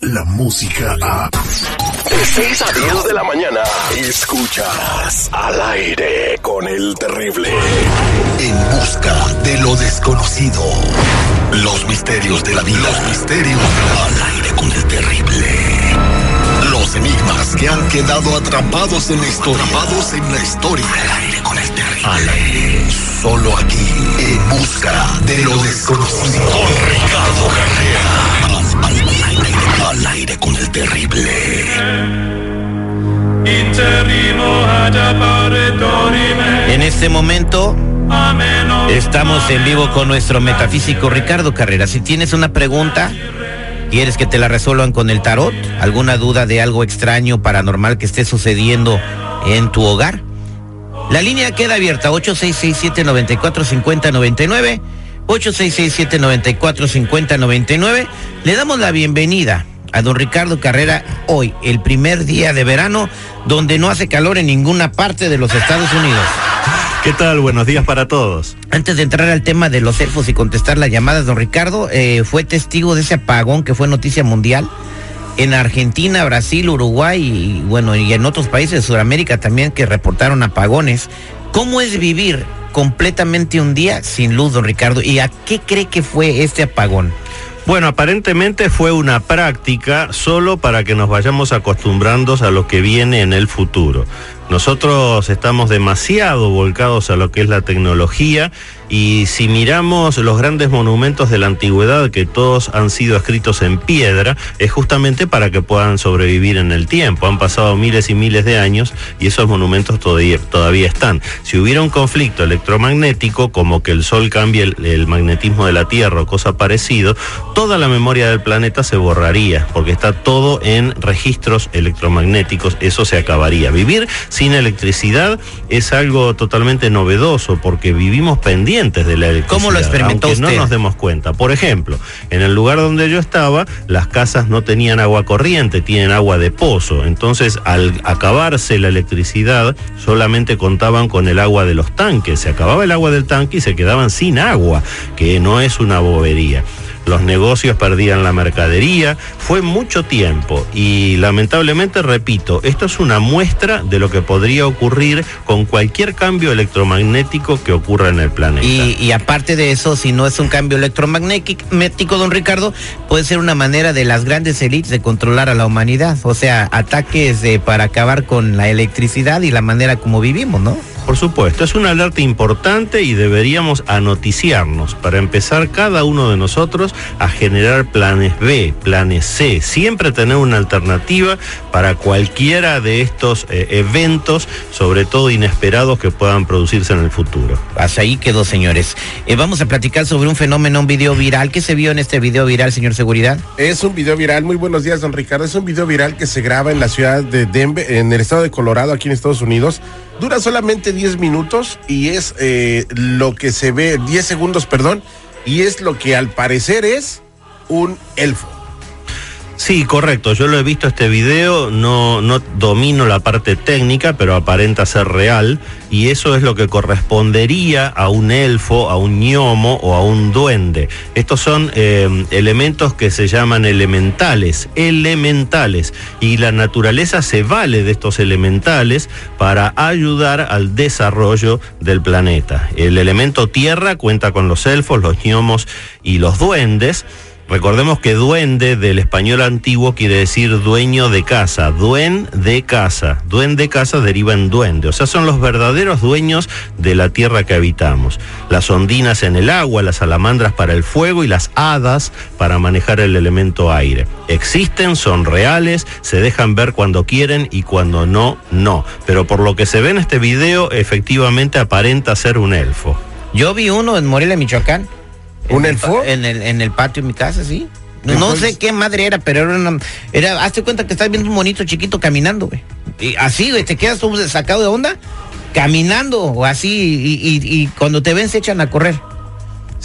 la música a... De 6 a 10 de la mañana, escuchas al aire con el terrible. En busca de lo desconocido. Los misterios de la vida. Los misterios al aire con el terrible. Los enigmas que han quedado atrapados en la historia. Atrapados en la historia. Al aire con el terrible. Al aire. Solo aquí. En busca de lo desconocido. Con Ricardo Carrera. En este momento estamos en vivo con nuestro metafísico Ricardo Carrera. Si tienes una pregunta, quieres que te la resuelvan con el tarot, alguna duda de algo extraño, paranormal que esté sucediendo en tu hogar, la línea queda abierta 8667-945099. 8667-945099. Le damos la bienvenida a don Ricardo Carrera hoy, el primer día de verano, donde no hace calor en ninguna parte de los Estados Unidos. ¿Qué tal? Buenos días para todos. Antes de entrar al tema de los elfos y contestar las llamadas, don Ricardo, eh, fue testigo de ese apagón que fue noticia mundial en Argentina, Brasil, Uruguay y bueno, y en otros países de Sudamérica también que reportaron apagones. ¿Cómo es vivir completamente un día sin luz, don Ricardo? ¿Y a qué cree que fue este apagón? Bueno, aparentemente fue una práctica solo para que nos vayamos acostumbrando a lo que viene en el futuro. Nosotros estamos demasiado volcados a lo que es la tecnología y si miramos los grandes monumentos de la antigüedad que todos han sido escritos en piedra, es justamente para que puedan sobrevivir en el tiempo. Han pasado miles y miles de años y esos monumentos todavía, todavía están. Si hubiera un conflicto electromagnético, como que el Sol cambie el, el magnetismo de la Tierra o cosa parecido, toda la memoria del planeta se borraría, porque está todo en registros electromagnéticos, eso se acabaría. Vivir sin electricidad es algo totalmente novedoso, porque vivimos pendientes de la electricidad. ¿Cómo lo experimentó aunque usted? no nos demos cuenta. Por ejemplo, en el lugar donde yo estaba, las casas no tenían agua corriente, tienen agua de pozo. Entonces, al acabarse la electricidad, solamente contaban con el agua de los tanques. Se acababa el agua del tanque y se quedaban sin agua, que no es una bobería los negocios perdían la mercadería, fue mucho tiempo y lamentablemente, repito, esto es una muestra de lo que podría ocurrir con cualquier cambio electromagnético que ocurra en el planeta. Y, aparte de eso, si no es un cambio electromagnético, don Ricardo, puede ser una manera de las grandes élites de controlar a la humanidad. O sea, ataques eh, para acabar con la electricidad y la manera como vivimos, ¿no? Por supuesto, es una alerta importante y deberíamos anoticiarnos para empezar cada uno de nosotros a generar planes B, planes C, siempre tener una alternativa para cualquiera de estos eh, eventos, sobre todo inesperados que puedan producirse en el futuro. Hasta ahí quedó, señores. Eh, vamos a platicar sobre un fenómeno, un video viral. ¿Qué se vio en este video viral, señor Seguridad? Es un video viral, muy buenos días, don Ricardo. Es un video viral que se graba en la ciudad de Denver, en el estado de Colorado, aquí en Estados Unidos. Dura solamente 10 minutos y es eh, lo que se ve, 10 segundos, perdón, y es lo que al parecer es un elfo. Sí, correcto. Yo lo he visto este video, no, no domino la parte técnica, pero aparenta ser real. Y eso es lo que correspondería a un elfo, a un gnomo o a un duende. Estos son eh, elementos que se llaman elementales, elementales. Y la naturaleza se vale de estos elementales para ayudar al desarrollo del planeta. El elemento tierra cuenta con los elfos, los gnomos y los duendes. Recordemos que duende del español antiguo quiere decir dueño de casa, duen de casa. Duen de casa deriva en duende, o sea, son los verdaderos dueños de la tierra que habitamos. Las ondinas en el agua, las salamandras para el fuego y las hadas para manejar el elemento aire. Existen, son reales, se dejan ver cuando quieren y cuando no, no. Pero por lo que se ve en este video, efectivamente aparenta ser un elfo. Yo vi uno en Morelia, Michoacán. ¿Un En el elfo? pa- En el, en el patio de mi casa, sí. No, sé qué madre era, pero era una. Era, hazte cuenta que estás viendo un monito chiquito caminando, güey. Y así, güey, te quedas tú sacado de onda, caminando, o así, y, y- y cuando te ven se echan a correr.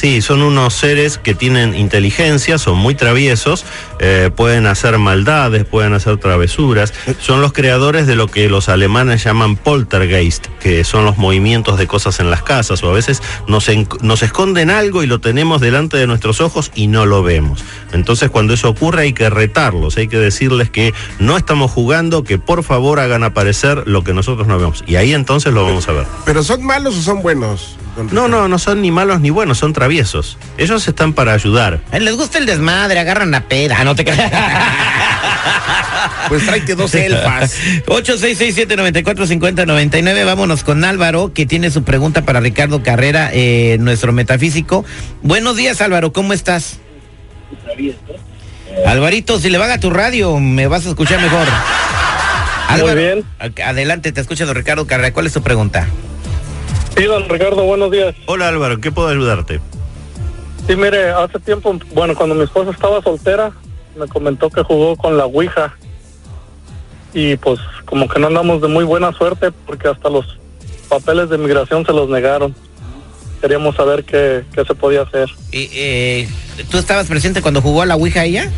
Sí, son unos seres que tienen inteligencia, son muy traviesos, eh, pueden hacer maldades, pueden hacer travesuras. Son los creadores de lo que los alemanes llaman poltergeist, que son los movimientos de cosas en las casas, o a veces nos, nos esconden algo y lo tenemos delante de nuestros ojos y no lo vemos. Entonces cuando eso ocurre hay que retarlos, hay que decirles que no estamos jugando, que por favor hagan aparecer lo que nosotros no vemos. Y ahí entonces lo vamos a ver. ¿Pero son malos o son buenos? No, no, no son ni malos ni buenos, son traviesos. Ellos están para ayudar. Les gusta el desmadre, agarran la peda. Ah, no te creas. Pues tráete dos elfas. 8667-945099. Vámonos con Álvaro, que tiene su pregunta para Ricardo Carrera, eh, nuestro metafísico. Buenos días, Álvaro, ¿cómo estás? Alvarito, si le baja tu radio, me vas a escuchar mejor. Muy bien. Adelante, te escucha don Ricardo Carrera. ¿Cuál es tu pregunta? Sí, don Ricardo, buenos días. Hola Álvaro, ¿en ¿qué puedo ayudarte? Sí, mire, hace tiempo, bueno, cuando mi esposa estaba soltera, me comentó que jugó con la Ouija. Y pues como que no andamos de muy buena suerte porque hasta los papeles de migración se los negaron. Queríamos saber qué, qué se podía hacer. Eh, eh, ¿Tú estabas presente cuando jugó a la Ouija ella?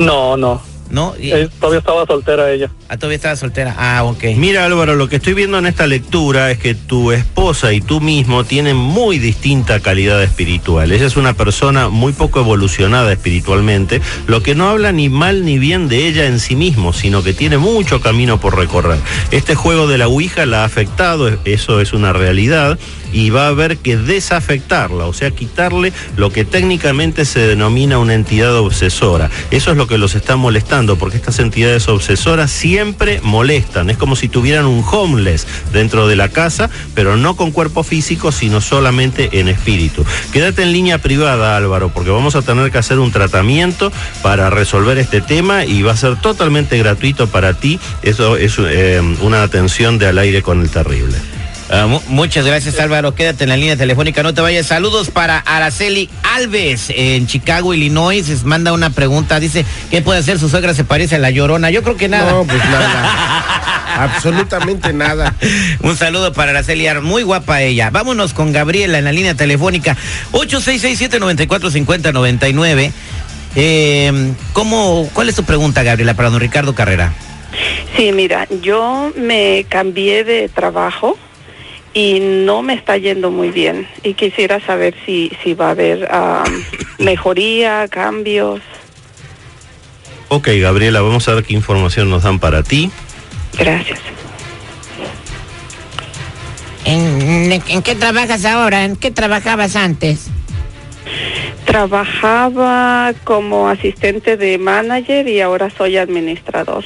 No, no. ¿No? Y- Eh, todavía estaba soltera ella. Ah, todavía estaba soltera. Ah, ok. Mira Álvaro, lo que estoy viendo en esta lectura es que tu esposa y tú mismo tienen muy distinta calidad espiritual. Ella es una persona muy poco evolucionada espiritualmente, lo que no habla ni mal ni bien de ella en sí mismo, sino que tiene mucho camino por recorrer. Este juego de la Ouija la ha afectado, eso es una realidad, y va a haber que desafectarla, o sea, quitarle lo que técnicamente se denomina una entidad obsesora. Eso es lo que los está molestando, porque estas entidades obsesoras siempre molestan. Es como si tuvieran un homeless dentro de la casa, pero no con cuerpo físico, sino solamente en espíritu. Quédate en línea privada, Álvaro, porque vamos a tener que hacer un tratamiento para resolver este tema y va a ser totalmente gratuito para ti. Eso es eh, una atención de al aire con el terrible. Ah, mu- muchas gracias Álvaro, quédate en la línea telefónica, no te vayas. Saludos para Araceli Alves en Chicago, Illinois. Les manda una pregunta, dice, ¿qué puede hacer su suegra? Se parece a la llorona. Yo creo que nada. No, pues nada. Absolutamente nada. Un saludo para Araceli, Ar- muy guapa ella. Vámonos con Gabriela en la línea telefónica 8667-945099. Eh, ¿cómo, ¿Cuál es tu pregunta, Gabriela, para don Ricardo Carrera? Sí, mira, yo me cambié de trabajo y no me está yendo muy bien y quisiera saber si, si va a haber ah, mejoría, cambios. Ok, Gabriela, vamos a ver qué información nos dan para ti. Gracias. ¿En, en qué trabajas ahora? ¿En qué trabajabas antes? Trabajaba como asistente de manager y ahora soy administrador.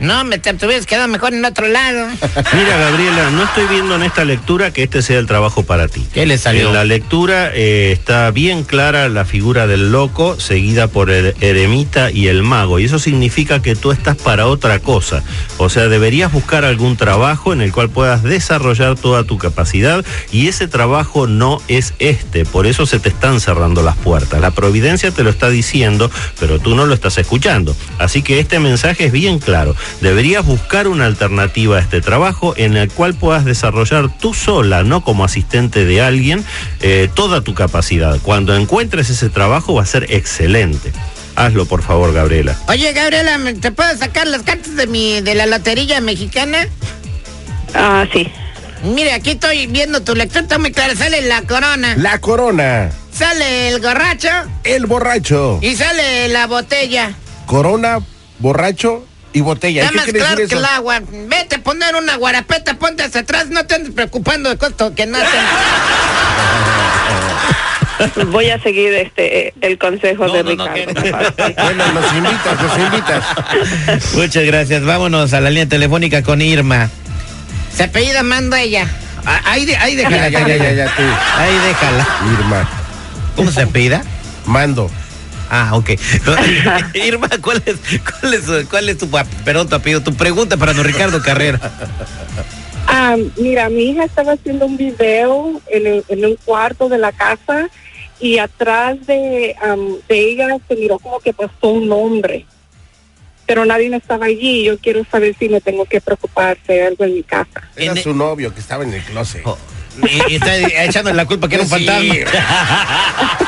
No, me te, hubieras quedado mejor en otro lado. Mira, Gabriela, no estoy viendo en esta lectura que este sea el trabajo para ti. ¿Qué le salió? En la lectura eh, está bien clara la figura del loco, seguida por el eremita y el mago. Y eso significa que tú estás para otra cosa. O sea, deberías buscar algún trabajo en el cual puedas desarrollar toda tu capacidad. Y ese trabajo no es este. Por eso se te están cerrando las puertas. La providencia te lo está diciendo, pero tú no lo estás escuchando. Así que este mensaje es bien claro. Deberías buscar una alternativa a este trabajo en el cual puedas desarrollar tú sola, no como asistente de alguien, eh, toda tu capacidad. Cuando encuentres ese trabajo va a ser excelente. Hazlo, por favor, Gabriela. Oye, Gabriela, ¿me- ¿te puedo sacar las cartas de mi de la lotería mexicana? Ah, sí. Mire, aquí estoy viendo tu lectura, está muy clara. Sale la corona, La corona, sale el gorracho el borracho, y sale la botella. corona, borracho y botella. ¿Qué más quiere claro decir que el agua. Vete a poner una guarapeta, ponte hacia atrás, no te andes preocupando de cosas que no hacen. Voy a seguir este eh, el consejo No, de no, no, Ricardo. sí. Bueno, nos invitas, nos invitas. Muchas gracias. Vámonos a la línea telefónica con Irma. Se apellida Mando ella. Ah, Ahí, de- ahí déjala, Ya, ya, ya, ya, ya, tú. Ahí déjala. Irma, ¿Cómo se apellida? mando. Ah, ok. Irma, ¿cuál es, cuál es, cuál es tu, perdón, tu apellido? Tu pregunta para don Ricardo Carrera. Ah, mira, mi hija estaba haciendo un video en, el- en un cuarto de la casa y atrás de, am, de ella se miró como que pasó un hombre. Pero nadie estaba allí. Yo quiero saber si me tengo que preocupar de algo en mi casa. Era su novio que estaba en el closet. Oh, Y, y está echándole la culpa que era un fantasma.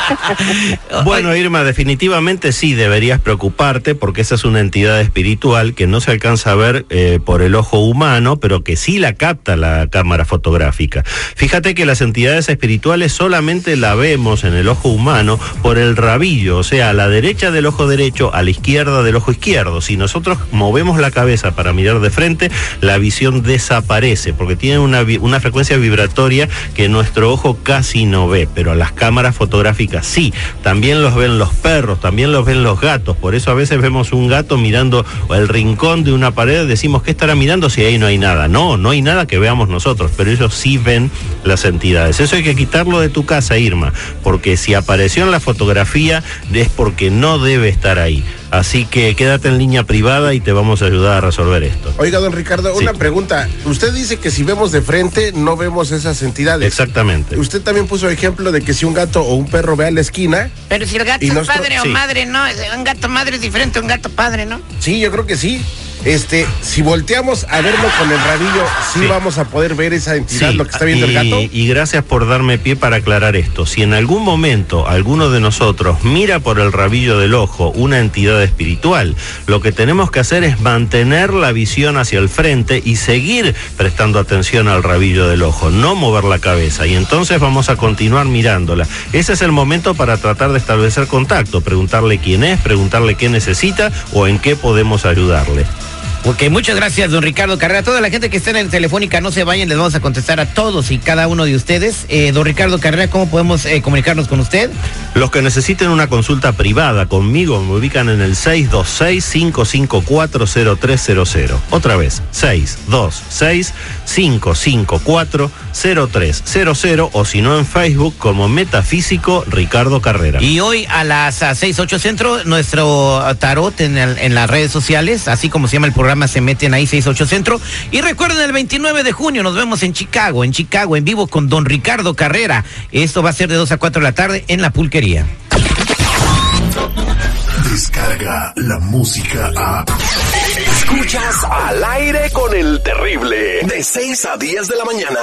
Bueno, Irma, definitivamente sí deberías preocuparte porque esa es una entidad espiritual que no se alcanza a ver eh, por el ojo humano, pero que sí la capta la cámara fotográfica. Fíjate que las entidades espirituales solamente la vemos en el ojo humano por el rabillo, o sea, a la derecha del ojo derecho, a la izquierda del ojo izquierdo. Si nosotros movemos la cabeza para mirar de frente, la visión desaparece porque tiene una, una frecuencia vibratoria que nuestro ojo casi no ve, pero las cámaras fotográficas sí. También los ven los perros, también los ven los gatos. Por eso a veces vemos un gato mirando el rincón de una pared, decimos, ¿qué estará mirando si ahí no hay nada? No, no hay nada que veamos nosotros, pero ellos sí ven las entidades. Eso hay que quitarlo de tu casa, Irma, porque si apareció en la fotografía es porque no debe estar ahí. Así que quédate en línea privada y te vamos a ayudar a resolver esto. Oiga, don Ricardo, Sí. una pregunta. Usted dice que si vemos de frente no vemos esas entidades. Exactamente. Usted también puso ejemplo de que si un gato o un perro ve a la esquina, Pero si el gato es nuestro- padre o sí. madre, no, un gato madre es diferente a un gato padre, ¿no? sí, yo creo que sí. Este, si volteamos a verlo con el rabillo, sí, Sí. vamos a poder ver esa entidad, Sí, lo que está viendo y, el gato. Y gracias por darme pie para aclarar esto. Si en algún momento alguno de nosotros mira por el rabillo del ojo una entidad espiritual, lo que tenemos que hacer es mantener la visión hacia el frente y seguir prestando atención al rabillo del ojo, no mover la cabeza. Y entonces vamos a continuar mirándola. Ese es el momento para tratar de establecer contacto, preguntarle quién es, preguntarle qué necesita o en qué podemos ayudarle. Ok, muchas gracias, don Ricardo Carrera. Toda la gente que está en el Telefónica, no se vayan, les vamos a contestar a todos y cada uno de ustedes. Eh, don Ricardo Carrera, ¿cómo podemos eh, comunicarnos con usted? Los que necesiten una consulta privada conmigo me ubican en el 626-554-0300. Otra vez, 626-554-0300 o si no en Facebook como Metafísico Ricardo Carrera. Y hoy a las ah, 6, 8 centro, nuestro ah, tarot en, el- en las redes sociales, así como se llama el programa, se meten ahí 6, 8 centro. Y recuerden, el 29 de junio nos vemos en Chicago, en Chicago, en vivo con don Ricardo Carrera. Esto va a ser de 2 a 4 de la tarde en la pulquería. Descarga la música a. Escuchas al aire con el terrible. De 6 a 10 de la mañana.